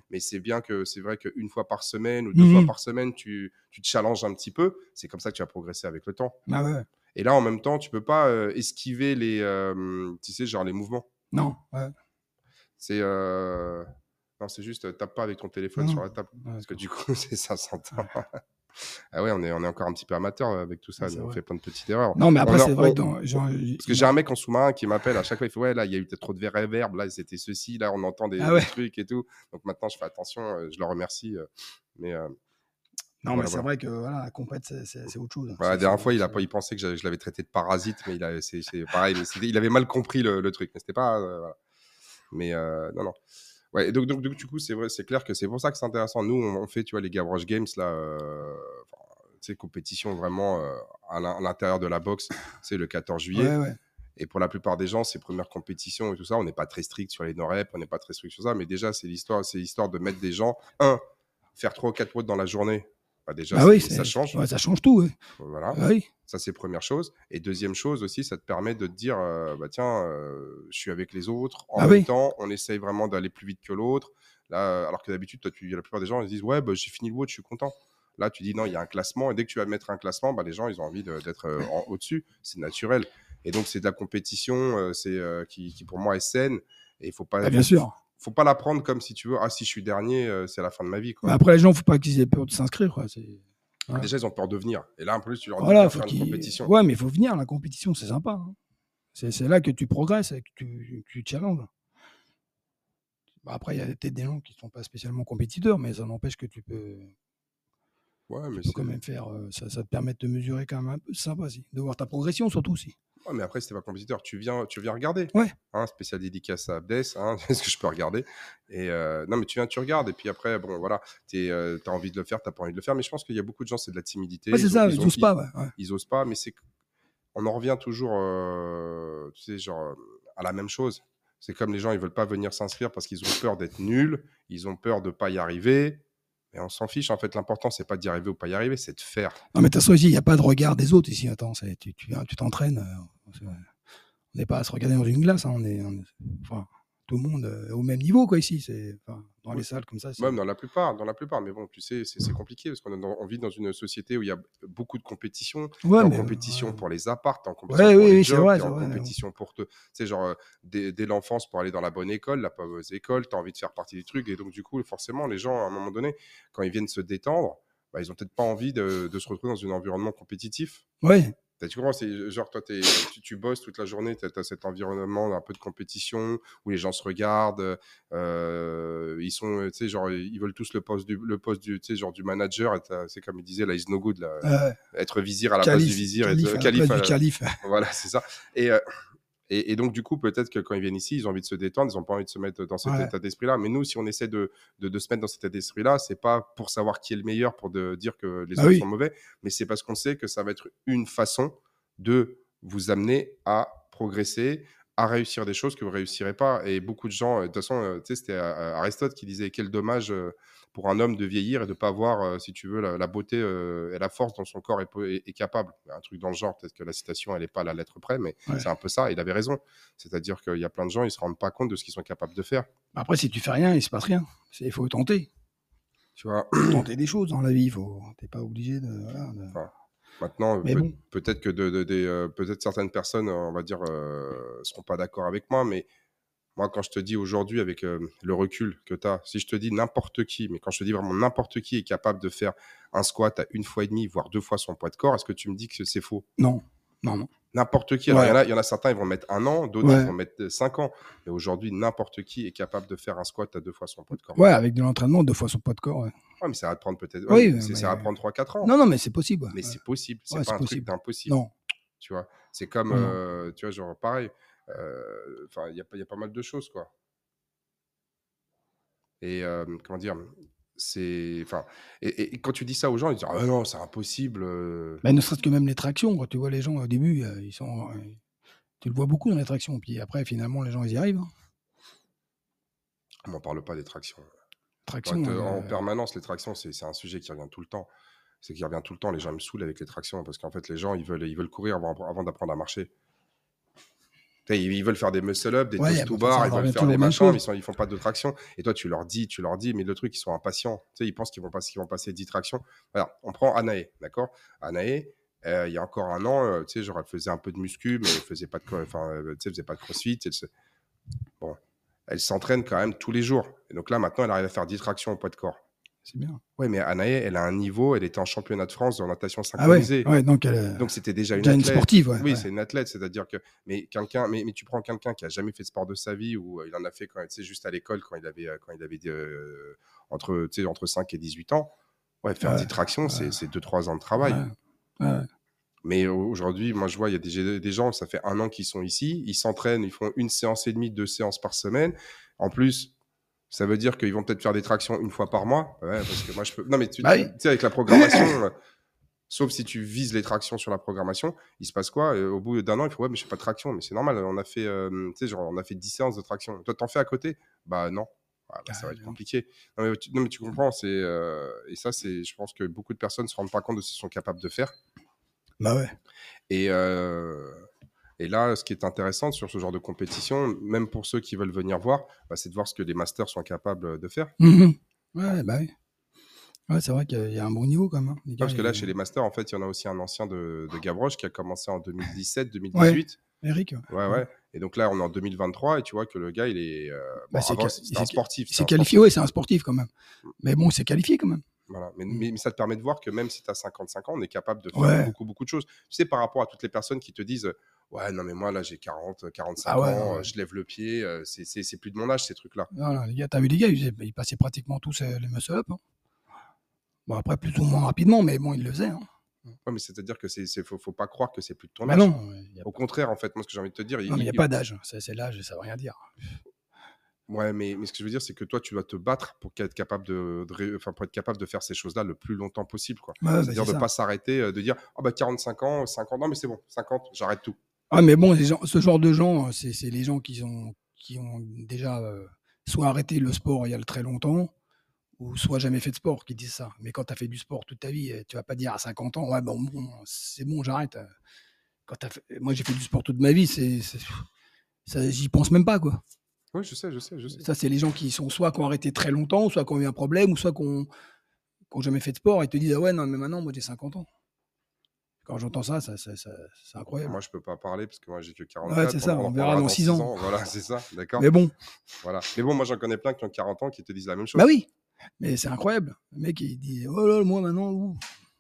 Speaker 1: mais c'est bien que c'est vrai qu'une fois par semaine ou deux fois mmh par semaine tu, tu te challenges un petit peu c'est comme ça que tu vas progresser avec le temps.
Speaker 2: Ah ouais.
Speaker 1: et là en même temps tu peux pas esquiver les tu sais genre les mouvements.
Speaker 2: Non ouais.
Speaker 1: c'est non c'est juste tape pas avec ton téléphone sur la table. Parce que du coup c'est ça s'entend ah ouais, on est, on est encore un petit peu amateur euh, avec tout ça. on fait plein de petites erreurs.
Speaker 2: Non, mais après, c'est vrai
Speaker 1: Parce que j'ai un mec en sous-marin qui m'appelle à chaque fois. Il fait Ouais, là, il y a eu peut-être trop de réverb. Là, c'était ceci. Là, on entend des, ah trucs et tout. Donc maintenant, je fais attention. Euh, je le remercie. Euh, mais.
Speaker 2: non, mais c'est vrai que voilà, la compète, c'est autre chose.
Speaker 1: la dernière fois, il, a, il pensait que je, l'avais traité de parasite, mais il, c'est pareil, il avait mal compris le, truc. Mais c'était pas. Mais non, non. Ouais, donc, donc, du coup, c'est vrai, c'est clair que c'est pour ça que c'est intéressant. Nous, on, fait, tu vois, les Gavroche Games, là, euh, c'est compétition vraiment euh, à l'intérieur de la boxe, c'est le 14 juillet. Et pour la plupart des gens, ces premières compétitions et tout ça, on n'est pas très strict sur les no-reps, on n'est pas très strict sur ça, mais déjà, c'est l'histoire, c'est l'histoire de mettre des gens, un, faire 3 ou 4 potes dans la journée, bah, déjà,
Speaker 2: bah
Speaker 1: ça change.
Speaker 2: ça change tout.
Speaker 1: Voilà. Bah ça, c'est première chose. Et deuxième chose aussi, ça te permet de te dire, euh, bah, tiens, euh, je suis avec les autres. En même temps, on essaye vraiment d'aller plus vite que l'autre. Là, alors que d'habitude, toi, tu, la plupart des gens, ils disent, ouais, bah, j'ai fini le WOD, je suis content. Là, tu dis, non, il y a un classement. Et dès que tu vas mettre un classement, bah, les gens, ils ont envie d'être euh, au-dessus. C'est naturel. Et donc, c'est de la compétition c'est qui, qui, pour moi, est saine. Et il faut pas.
Speaker 2: bien sûr
Speaker 1: faut pas la prendre comme si tu veux, ah, si je suis dernier, euh, c'est la fin de ma vie. Quoi.
Speaker 2: après, les gens, faut pas qu'ils aient peur de s'inscrire.
Speaker 1: Déjà, ils ont peur de venir. Et là, en plus, tu leur dis voilà, faut faire une compétition.
Speaker 2: Ouais, mais il faut venir, la compétition, c'est sympa. Hein. C'est là que tu progresses et que tu, tu challenges. Bah, après, il y a peut-être des gens qui ne sont pas spécialement compétiteurs, mais ça n'empêche que tu peux.
Speaker 1: Ouais, mais
Speaker 2: tu peux quand même faire. Euh, ça, ça, te permet de te mesurer quand même un peu. C'est sympa aussi. De voir ta progression, surtout aussi
Speaker 1: mais après, c'était pas compétiteur. Tu viens, tu viens regarder.
Speaker 2: Ouais.
Speaker 1: Hein, spécial dédicace à Abdes. Hein, Est-ce que je peux regarder? Et euh, non, mais tu viens, tu regardes. Et puis après, bon, voilà, tu euh, as envie de le faire, tu pas envie de le faire. Mais je pense qu'il y a beaucoup de gens, c'est de la timidité.
Speaker 2: Ouais, c'est ça, ils, n'osent pas. Ouais.
Speaker 1: Ils, osent pas, mais c'est. On en revient toujours, euh, tu sais, genre, à la même chose. C'est comme les gens, ils veulent pas venir s'inscrire parce qu'ils ont peur d'être nuls, ils ont peur de pas y arriver. Mais on s'en fiche, en fait. L'important, c'est pas d'y arriver ou pas y arriver, c'est de faire.
Speaker 2: Non, mais de toute façon, il n'y a pas de regard des autres ici. Attends, tu t'entraînes. Tu, on n'est pas à se regarder dans une glace. Hein, on est, tout le monde euh, au même niveau, quoi, ici. C'est, dans les salles comme ça.
Speaker 1: Même dans la plupart, dans la plupart. Mais bon, tu sais, c'est, compliqué parce qu'on vit dans une société où il y a beaucoup de compétition.
Speaker 2: Ouais,
Speaker 1: en compétition pour les apparts, en compétition pour les jobs, en compétition pour te. Sais, genre, dès, l'enfance pour aller dans la bonne école, la mauvaise école, tu as envie de faire partie des trucs. Et donc, du coup, forcément, les gens, à un moment donné, quand ils viennent se détendre, bah, ils ont peut-être pas envie de, de, se retrouver dans un environnement compétitif.
Speaker 2: Ouais.
Speaker 1: Tu comprends C'est genre, toi, tu, tu, bosses toute la journée, tu as, cet environnement un peu de compétition où les gens se regardent. Euh, ils sont, tu sais, genre, ils veulent tous le poste du, le poste du, tu sais, genre du manager. C'est comme il disait, là, is no good, là, être vizir à la place du vizir.
Speaker 2: Calife, être, calife,
Speaker 1: Voilà, c'est ça. Et, et, donc, du coup, peut-être que quand ils viennent ici, ils ont envie de se détendre, ils n'ont pas envie de se mettre dans cet état d'esprit-là. Mais nous, si on essaie de, de, se mettre dans cet état d'esprit-là, c'est pas pour savoir qui est le meilleur, pour de, dire que les bah autres sont mauvais, mais c'est parce qu'on sait que ça va être une façon de vous amener à progresser, à réussir des choses que vous réussirez pas. Et beaucoup de gens, de toute façon, sais, c'était Aristote qui disait quel dommage pour un homme de vieillir et de pas voir, si tu veux, la, beauté et la force dont son corps est, capable. Un truc dans le genre, peut-être que la citation, elle n'est pas à la lettre près, mais c'est un peu ça. Il avait raison. C'est-à-dire qu'il y a plein de gens, ils se rendent pas compte de ce qu'ils sont capables de faire.
Speaker 2: Après, si tu fais rien, il se passe rien. Il faut tenter. Tu vois, tenter des choses dans la vie. Faut... T'es pas obligé de.
Speaker 1: Maintenant, peut-être que de, euh, peut-être certaines personnes, on va dire, euh, seront pas d'accord avec moi, mais moi, quand je te dis aujourd'hui, avec euh, le recul que tu as, si je te dis n'importe qui, mais quand je te dis vraiment n'importe qui est capable de faire un squat à une fois et demie, voire deux fois son poids de corps, est-ce que tu me dis que c'est faux?
Speaker 2: Non, non, non.
Speaker 1: N'importe qui. il, y en a, certains, ils vont mettre un an, d'autres, ils vont mettre cinq ans. Mais aujourd'hui, n'importe qui est capable de faire un squat à deux fois son poids de corps.
Speaker 2: Ouais, avec de l'entraînement, deux fois son poids de corps. Ouais,
Speaker 1: mais ça va prendre peut-être. Oui, ça va prendre 3-4 ans.
Speaker 2: Non, non, mais c'est possible.
Speaker 1: Mais c'est possible. C'est pas un truc d'impossible. Non. Tu vois, c'est comme, euh, tu vois, genre pareil. Euh, il y, y, a pas mal de choses, quoi. Et euh, comment dire c'est enfin et, quand tu dis ça aux gens ils disent ah non c'est impossible euh».
Speaker 2: bah, ne serait-ce que même les tractions quand tu vois les gens au début euh, ils sont euh, tu le vois beaucoup dans les tractions. Puis après finalement les gens ils y arrivent hein.
Speaker 1: on m'en parle pas des tractions. Traction en permanence les tractions c'est un sujet qui revient tout le temps. C'est qui revient tout le temps les gens me saoulent avec les tractions parce qu'en fait les gens ils veulent ils veulent courir avant d'apprendre à marcher ils veulent faire des muscle-up, des ouais, to bar, ils veulent faire des machins, mais ils, sont, ils font pas de traction. Et toi, tu leur dis, tu leur dis, mais le truc, ils sont impatients. Tu sais, ils pensent qu'ils vont, passer, vont passer 10 tractions. Alors, on prend Anae, d'accord? Anae, euh, il y a encore un an, euh, tu sais, genre, elle faisait un peu de muscu, mais elle faisait pas de, enfin, euh, tu sais, faisait pas de crossfit. Bon, elle s'entraîne quand même tous les jours. Et donc là, maintenant, elle arrive à faire 10 tractions au poids de corps.
Speaker 2: C'est bien.
Speaker 1: Oui, mais Anaë, elle a un niveau, elle était en championnat de France de natation synchronisée.
Speaker 2: Ah ouais, donc
Speaker 1: donc c'était déjà une, athlète.
Speaker 2: sportive.
Speaker 1: oui, c'est une athlète, c'est-à-dire que mais quelqu'un, mais, mais, tu prends quelqu'un qui a jamais fait de sport de sa vie ou euh, il en a fait quand, juste à l'école quand il avait euh, quand il avait euh, entre entre 5 et 18 ans. Ouais, faire des tractions, c'est 2-3 ans de travail. Mais aujourd'hui, moi je vois, il y a des, des gens, ça fait un an qu'ils sont ici, ils s'entraînent, ils font une séance et demie, deux séances par semaine. En plus, ça veut dire qu'ils vont peut-être faire des tractions une fois par mois. Ouais, parce que moi, je peux. Non, mais tu, bah sais, avec la programmation, euh, sauf si tu vises les tractions sur la programmation, il se passe quoi Au bout d'un an, il faut, ouais, mais je fais pas de traction. Mais c'est normal, on a fait, euh, tu sais, genre, on a fait 10 séances de traction. Toi, t'en fais à côté? Bah non. Ah, bah, ça va être compliqué. Non mais, tu, non, mais tu comprends, c'est euh, et ça, c'est, je pense que beaucoup de personnes se rendent pas compte de ce qu'ils sont capables de faire.
Speaker 2: Bah ouais.
Speaker 1: Et et là, ce qui est intéressant sur ce genre de compétition, même pour ceux qui veulent venir voir, bah, c'est de voir ce que les masters sont capables de faire.
Speaker 2: Mmh ouais, bah oui. Ouais, c'est vrai qu'il y a un bon niveau quand même. Hein,
Speaker 1: parce que là, chez les masters, en fait, il y en a aussi un ancien de, de Gavroche qui a commencé en 2017-2018.
Speaker 2: Eric.
Speaker 1: Ouais, ouais. Et donc là, on est en 2023 et tu vois que le gars, il est. Euh, bah, c'est un sportif.
Speaker 2: C'est qualifié, oui, c'est un sportif quand même. Mais bon, c'est qualifié quand même.
Speaker 1: Voilà. Mais, mais, ça te permet de voir que même si tu as 55 ans, on est capable de faire beaucoup, beaucoup de choses. Tu sais, par rapport à toutes les personnes qui te disent Ouais, non, mais moi, là, j'ai 40, 45 ah ans, euh, je lève le pied, euh, c'est plus de mon âge, ces trucs-là.
Speaker 2: Non, les gars, t'as vu les gars, ils, passaient pratiquement tous euh, les muscle-up. Hein. Bon, après, plus ou moins rapidement, mais bon, ils le faisaient. Hein.
Speaker 1: Ouais, mais c'est-à-dire que c'est, faut, faut pas croire que c'est plus de ton bah âge. non. Au contraire, en fait, moi, ce que j'ai envie de te dire.
Speaker 2: il n'y a pas d'âge. C'est l'âge, ça veut rien dire.
Speaker 1: Ouais, mais, mais, ce que je veux dire, c'est que toi, tu dois te battre pour être capable de, enfin, pour être capable de faire ces choses-là le plus longtemps possible, quoi. C'est-à-dire de ne pas s'arrêter, de dire, ah bah 45 ans, 50 ans, mais c'est bon, 50, j'arrête tout.
Speaker 2: Ah, mais bon, ce genre de gens, c'est les gens qui ont, qui ont déjà euh, soit arrêté le sport il y a très longtemps, ou soit jamais fait de sport qui disent ça. Mais quand tu as fait du sport toute ta vie, tu vas pas dire à 50 ans, ouais, bon, bon c'est bon, j'arrête. Quand Moi, j'ai fait du sport toute ma vie, c'est, j'y pense même pas, quoi.
Speaker 1: Oui, je sais, je sais, je sais.
Speaker 2: Ça, c'est les gens qui sont soit qui ont arrêté très longtemps, soit qui ont eu un problème, ou soit qui n'ont jamais fait de sport et te disent, ah ouais, non, mais maintenant, moi, j'ai 50 ans. Quand j'entends ça, ça, c'est incroyable.
Speaker 1: Moi, je peux pas parler parce que moi, j'ai que 40
Speaker 2: ans. Ouais, c'est ça, on, verra dans 6 ans.
Speaker 1: Voilà, c'est ça, d'accord.
Speaker 2: Mais bon.
Speaker 1: Voilà. Mais bon, moi, j'en connais plein qui ont 40 ans qui te disent la même chose.
Speaker 2: Bah oui, mais c'est incroyable. Le mec, il dit Oh là, moi maintenant. Ouh.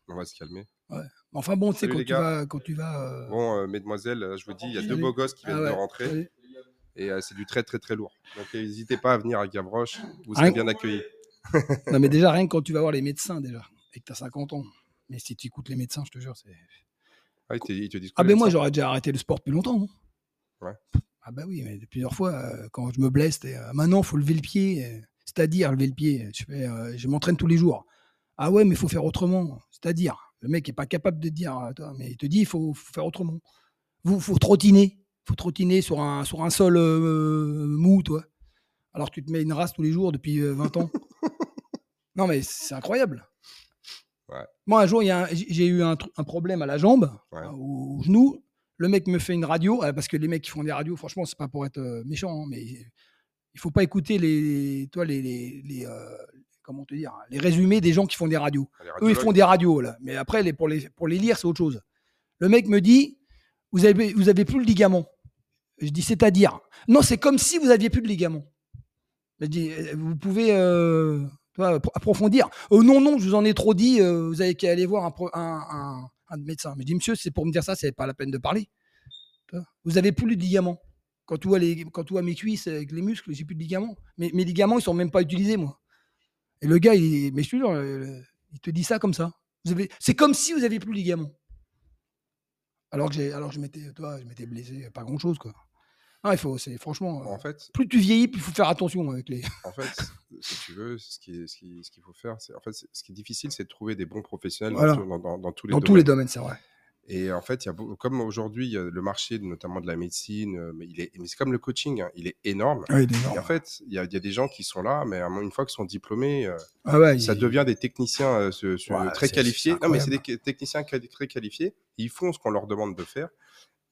Speaker 1: On va se calmer.
Speaker 2: Ouais. Enfin bon, tu sais, quand, tu vas, quand tu vas.
Speaker 1: Euh, bon, euh, mesdemoiselles, je vous dis, il y a deux beaux gosses qui ah viennent de rentrer. Et euh, c'est du très, très, très lourd. Donc, n'hésitez pas à venir à Gavroche. Vous serez bien accueillis.
Speaker 2: non, mais déjà, rien que quand tu vas voir les médecins, déjà, et que tu as 50 ans. Mais si tu écoutes les médecins, je te jure, c'est.
Speaker 1: Ah, ils te, disent
Speaker 2: ah ben moi j'aurais déjà arrêté le sport depuis longtemps. ouais. Ah ben oui, mais plusieurs fois, euh, quand je me blesse, euh, maintenant il faut lever le pied. Euh, c'est-à-dire lever le pied. Je, fais, je m'entraîne tous les jours. Ah ouais, mais il faut faire autrement. C'est-à-dire, le mec n'est pas capable de dire, toi, mais il te dit il faut, faire autrement. Vous, faut trottiner. faut trottiner sur un, sur un sol mou, toi. Alors que tu te mets une race tous les jours depuis euh, 20 ans. non, mais c'est incroyable.
Speaker 1: Ouais.
Speaker 2: Moi, un jour, j'ai eu un, problème à la jambe,
Speaker 1: Ouais.
Speaker 2: euh, au au genou. Le mec me fait une radio, euh, parce que les mecs qui font des radios, franchement, c'est pas pour être euh, méchant, hein, mais il faut pas écouter les, toi, les, les, les, euh, comment te dire, les résumés des gens qui font des radios.
Speaker 1: Les
Speaker 2: Eux, ils font des radios, là. Mais après, les, pour, les, pour les lire, c'est autre chose. Le mec me dit Vous avez, vous avez plus le ligament. Je dis C'est-à-dire Non, c'est comme si vous aviez plus de ligament. Je dis Vous pouvez euh, approfondir. Oh non, non, je vous en ai trop dit. euh, vous avez qu'à aller voir un, pro- un, un- un médecin. Mais je dis Monsieur, c'est pour me dire ça, c'est pas la peine de parler. Vous avez plus de ligament. Quand tu, vois les, quand tu vois mes cuisses avec les muscles, j'ai plus de ligaments. Mais mes ligaments, ils sont même pas utilisés, moi. Et le gars, il, mais je te jure, euh, il te dit ça comme ça. Vous avez, c'est comme si vous aviez plus de ligaments. Alors que j'ai, alors que je m'étais, toi, je m'étais blessé, pas grand chose quoi. Non, il faut, c'est franchement, euh,
Speaker 1: En fait,
Speaker 2: plus tu vieillis, plus il faut faire attention avec les.
Speaker 1: en fait, si tu veux, ce qui, ce qui, ce qu'il faut faire, c'est en fait, ce qui est difficile, c'est de trouver des bons professionnels dans
Speaker 2: Voilà.
Speaker 1: tout- dans, dans- dans tous les
Speaker 2: Dans
Speaker 1: domaines.
Speaker 2: tous les domaines, c'est vrai.
Speaker 1: Et en fait, il y a, comme aujourd'hui, le marché, notamment de la médecine, euh, mais, il est, mais c'est comme le coaching, hein, il est énorme.
Speaker 2: Ouais, il est
Speaker 1: Et
Speaker 2: énorme.
Speaker 1: en fait, il y, a, il y a des gens qui sont là, mais une fois qu'ils sont diplômés, euh,
Speaker 2: Ah ouais,
Speaker 1: ça
Speaker 2: il-
Speaker 1: devient des techniciens euh, ce- ce-
Speaker 2: Ouais,
Speaker 1: très qualifiés. Non, mais c'est des techniciens très qualifiés. Ils font ce qu'on leur demande de faire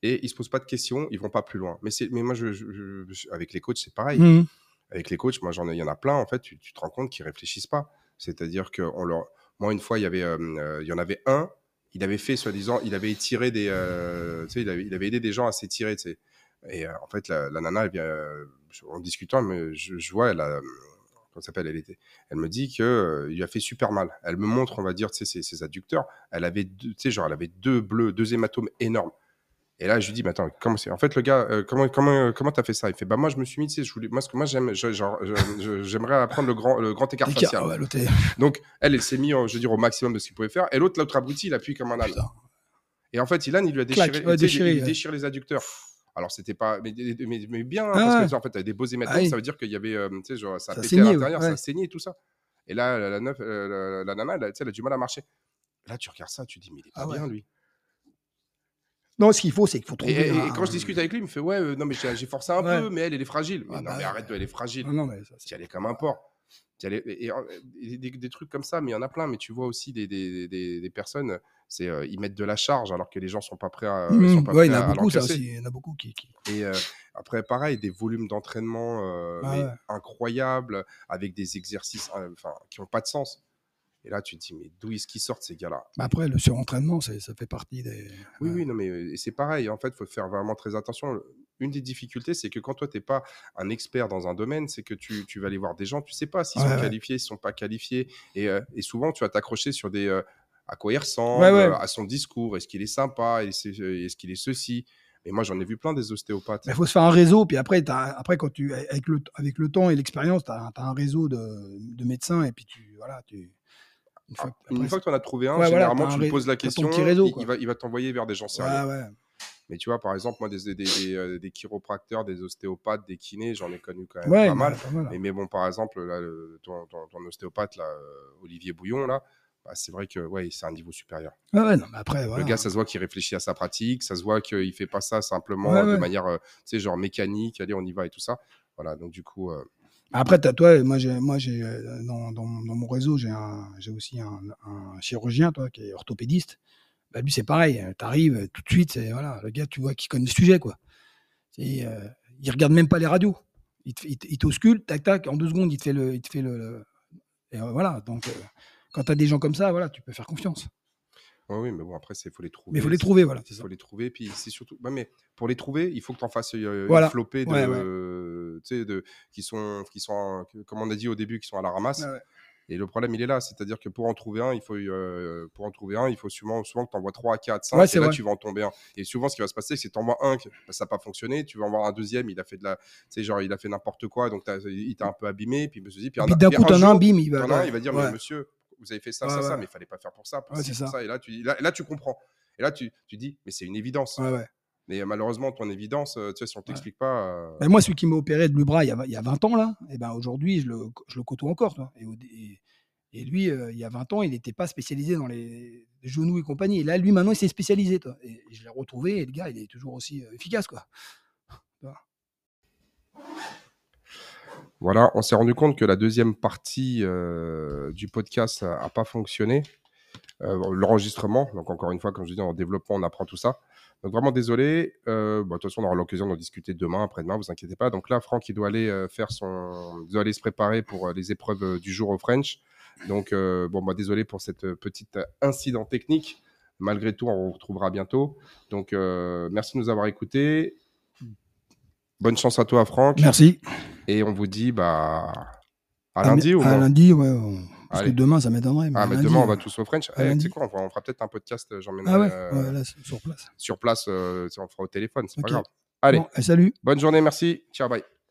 Speaker 1: et ils se posent pas de questions. Ils vont pas plus loin. Mais, c'est- mais moi, je, je- je- je- avec les coachs, c'est pareil.
Speaker 2: Mhm.
Speaker 1: Avec les coachs, moi, j'en ai, il y en a plein. En fait, tu, te rends compte qu'ils réfléchissent pas. C'est-à-dire que moi, une fois, il y avait, euh, euh, il y en avait un. Il avait fait, soi-disant, il avait étiré des, euh, tu sais, il avait, aidé des gens à s'étirer. Et en fait, la, nana, elle en discutant, mais je, vois, elle a, s'appelle, elle était, elle me dit que il a fait super mal. Elle me montre, on va dire, ses, adducteurs. Elle avait, deux, genre, elle avait deux bleus, deux hématomes énormes. Et là, je lui dis, mais attends, comment c'est? En fait, le gars, euh, comment comment euh, comment t'as fait ça? Il fait, bah moi, je me suis mis, tu sais, je voulais, moi, ce que moi j'aime, j'aimerais apprendre le grand, le grand écart facial.
Speaker 2: ouais,
Speaker 1: Donc, elle, elle s'est mise, je veux dire, au maximum de ce qu'il pouvait faire. Et l'autre, l'autre abruti, il appuie comme un âne. Et en fait, Ilan, il lui a déchiré,
Speaker 2: ouais, déchiré,
Speaker 1: il, il
Speaker 2: ouais.
Speaker 1: déchire les adducteurs. Alors, c'était pas. Mais, mais, mais bien,
Speaker 2: Ah
Speaker 1: parce que, en fait, t'avais des beaux hématomes,
Speaker 2: Ah
Speaker 1: ça veut dire qu'il y avait. euh, tu sais, genre, ça,
Speaker 2: Ça
Speaker 1: pétait à l'intérieur, ça saignait et tout ça. Et là, la, la, euh, la, la nana, elle, elle a du mal à marcher. Là, tu regardes ça, tu dis, mais il est pas
Speaker 2: Ah
Speaker 1: bien, lui.
Speaker 2: Non, ce qu'il faut, c'est qu'il faut trouver.
Speaker 1: et- et
Speaker 2: un-
Speaker 1: quand je discute avec lui, il me fait, ouais, euh, non, mais j'ai forcé un
Speaker 2: Ouais.
Speaker 1: peu, mais elle, elle est fragile. Mais
Speaker 2: Ah
Speaker 1: non,
Speaker 2: bah
Speaker 1: mais
Speaker 2: ouais.
Speaker 1: arrête, elle est fragile.
Speaker 2: Non, non, mais ça,
Speaker 1: y allais comme un porc. Et, et- et des, des trucs comme ça, mais il y en a plein. Mais tu vois aussi des, des, des, personnes, c'est euh, ils mettent de la charge alors que les gens sont pas prêts à,
Speaker 2: Mmh,
Speaker 1: sont pas
Speaker 2: ouais, il y en a beaucoup, ça aussi. Il y en a beaucoup qui. qui-
Speaker 1: Et euh, après, pareil, des volumes d'entraînement
Speaker 2: Ah
Speaker 1: mais
Speaker 2: ouais.
Speaker 1: incroyables, avec des exercices enfin, qui n'ont pas de sens. Et là, tu te dis, mais d'où est-ce qu'ils sortent ces gars-là?
Speaker 2: Bah après, le surentraînement, ça fait partie des.
Speaker 1: Oui,
Speaker 2: ouais.
Speaker 1: oui, non, mais euh, c'est pareil. En fait, il faut faire vraiment très attention. Une des difficultés, c'est que quand toi, tu n'es pas un expert dans un domaine, c'est que tu, tu vas aller voir des gens, tu sais pas s'ils
Speaker 2: Ouais,
Speaker 1: sont
Speaker 2: ouais.
Speaker 1: qualifiés, s'ils sont pas qualifiés. Et, euh, et souvent, tu vas t'accrocher sur des. euh, à quoi il ressemble,
Speaker 2: Ouais,
Speaker 1: à son discours, est-ce qu'il est sympa, est-ce qu'il est ceci? Mais moi, j'en ai vu plein des ostéopathes.
Speaker 2: Il faut se faire un réseau, puis après, t'as- après quand tu, avec, le, avec le temps et l'expérience, tu as, un réseau de, de médecins, et puis tu. Voilà, tu une
Speaker 1: Ah,
Speaker 2: fois,
Speaker 1: Une
Speaker 2: après,
Speaker 1: fois que tu en as trouvé un,
Speaker 2: Ouais,
Speaker 1: généralement, tu lui poses la question,
Speaker 2: réseau,
Speaker 1: il- va, il va t'envoyer vers des gens sérieux.
Speaker 2: Ouais, ouais.
Speaker 1: Mais tu vois, par exemple, moi, des, des, des, euh, des chiropracteurs, des ostéopathes, des kinés, j'en ai connu quand même
Speaker 2: Ouais,
Speaker 1: pas mal.
Speaker 2: pas mal.
Speaker 1: Mais, mais bon, par exemple, là, le- ton, ton- ton ostéopathe, là, euh, Olivier Bouillon, là, bah, c'est vrai que ouais, c'est un niveau supérieur.
Speaker 2: Ouais, ouais, non, mais après, voilà.
Speaker 1: Le gars, ça se voit qu'il réfléchit à sa pratique, ça se voit qu'il fait pas ça simplement
Speaker 2: Ouais,
Speaker 1: de manière, euh, tu sais, genre mécanique, allez, on y va et tout ça. Voilà, donc du coup, euh,
Speaker 2: Après, t'as toi, moi, moi, euh, dans, mon réseau, j'ai, aussi un, chirurgien, toi, qui est orthopédiste. Bah, lui, c'est pareil. Tu arrives tout de suite, voilà, le gars, tu vois, qui connaît le sujet, quoi. C'est, euh, il regarde même pas les radios. Il, t'ausculte, tac, tac, en deux secondes, il te fait le, il fait le, et euh, voilà. Donc, euh, quand tu as des gens comme ça, voilà, tu peux faire confiance.
Speaker 1: Oui, mais bon, après, il faut les trouver.
Speaker 2: Mais il faut les trouver, voilà.
Speaker 1: Il faut les trouver, puis c'est surtout. ouais, mais pour les trouver, il faut que tu en fasses euh,
Speaker 2: Voilà.
Speaker 1: une flopée de,
Speaker 2: Ouais, ouais.
Speaker 1: euh, tu sais, de, qui sont, qui sont, comme on a dit au début, qui sont à la ramasse.
Speaker 2: Ouais.
Speaker 1: Et le problème, il est là, c'est-à-dire que pour en trouver un, il faut, euh, pour en trouver un, il faut souvent, souvent que tu envoies 3, 4, 5,
Speaker 2: Ouais,
Speaker 1: et là,
Speaker 2: vrai.
Speaker 1: tu vas en tomber un. Et souvent, ce qui va se passer, c'est que tu envoies un, que bah, ça n'a pas fonctionné, tu vas en voir un deuxième, il a fait de la, tu sais, genre, il a fait n'importe quoi, donc il t'a un peu abîmé, puis, suis dit, puis,
Speaker 2: puis d'un coup, t'en as un, bim, il va.
Speaker 1: un, il va dire,
Speaker 2: ouais.
Speaker 1: mais monsieur, vous avez fait ça, ça, ça, mais il fallait pas faire pour ça, pour
Speaker 2: Ouais,
Speaker 1: ci,
Speaker 2: c'est
Speaker 1: pour
Speaker 2: ça.
Speaker 1: ça. Et là, tu, là, là, tu comprends. Et là, tu, tu dis, mais c'est une évidence.
Speaker 2: Ouais.
Speaker 1: Mais euh, malheureusement, ton évidence, euh, tu sais, si on t'explique pas. euh,
Speaker 2: Ben, moi, celui qui m'a opéré de le bras il y a, il y a 20 ans, là, et ben aujourd'hui, je le, je le côtoie encore. toi. Et, et Et lui, il y a 20 ans, il n'était pas spécialisé dans les, genoux et compagnie. Et là, lui, maintenant, il s'est spécialisé. Toi. Et, je l'ai retrouvé et le gars, il est toujours aussi efficace. quoi.
Speaker 1: Voilà, on s'est rendu compte que la deuxième partie du podcast n'a pas fonctionné. L'enregistrement, donc encore une fois, comme je dis, en développement, on apprend tout ça. Donc vraiment désolé. Euh, de toute façon, on aura l'occasion d'en discuter demain, après-demain, vous inquiétez pas. Donc là, Franck, il doit aller euh, faire son, doit aller se préparer pour euh, les épreuves du jour au French. Donc bon, bah, désolé pour cette petite incident technique. Malgré tout, on vous retrouvera bientôt. Donc merci de nous avoir écoutés. Bonne chance à toi, Franck.
Speaker 2: Merci.
Speaker 1: Et on vous dit bah à lundi ou
Speaker 2: À lundi, ouais. Parce que demain, ça m'étonnerait.
Speaker 1: Ah, mais demain, on va tous au French. Eh, tu sais quoi, on fera, peut-être un podcast, euh, j'emmènerai.
Speaker 2: Ah ouais, euh, là, sur place.
Speaker 1: Sur place, euh, on fera au téléphone, c'est pas grave. Allez.
Speaker 2: salut.
Speaker 1: Bonne journée, merci. Ciao, bye.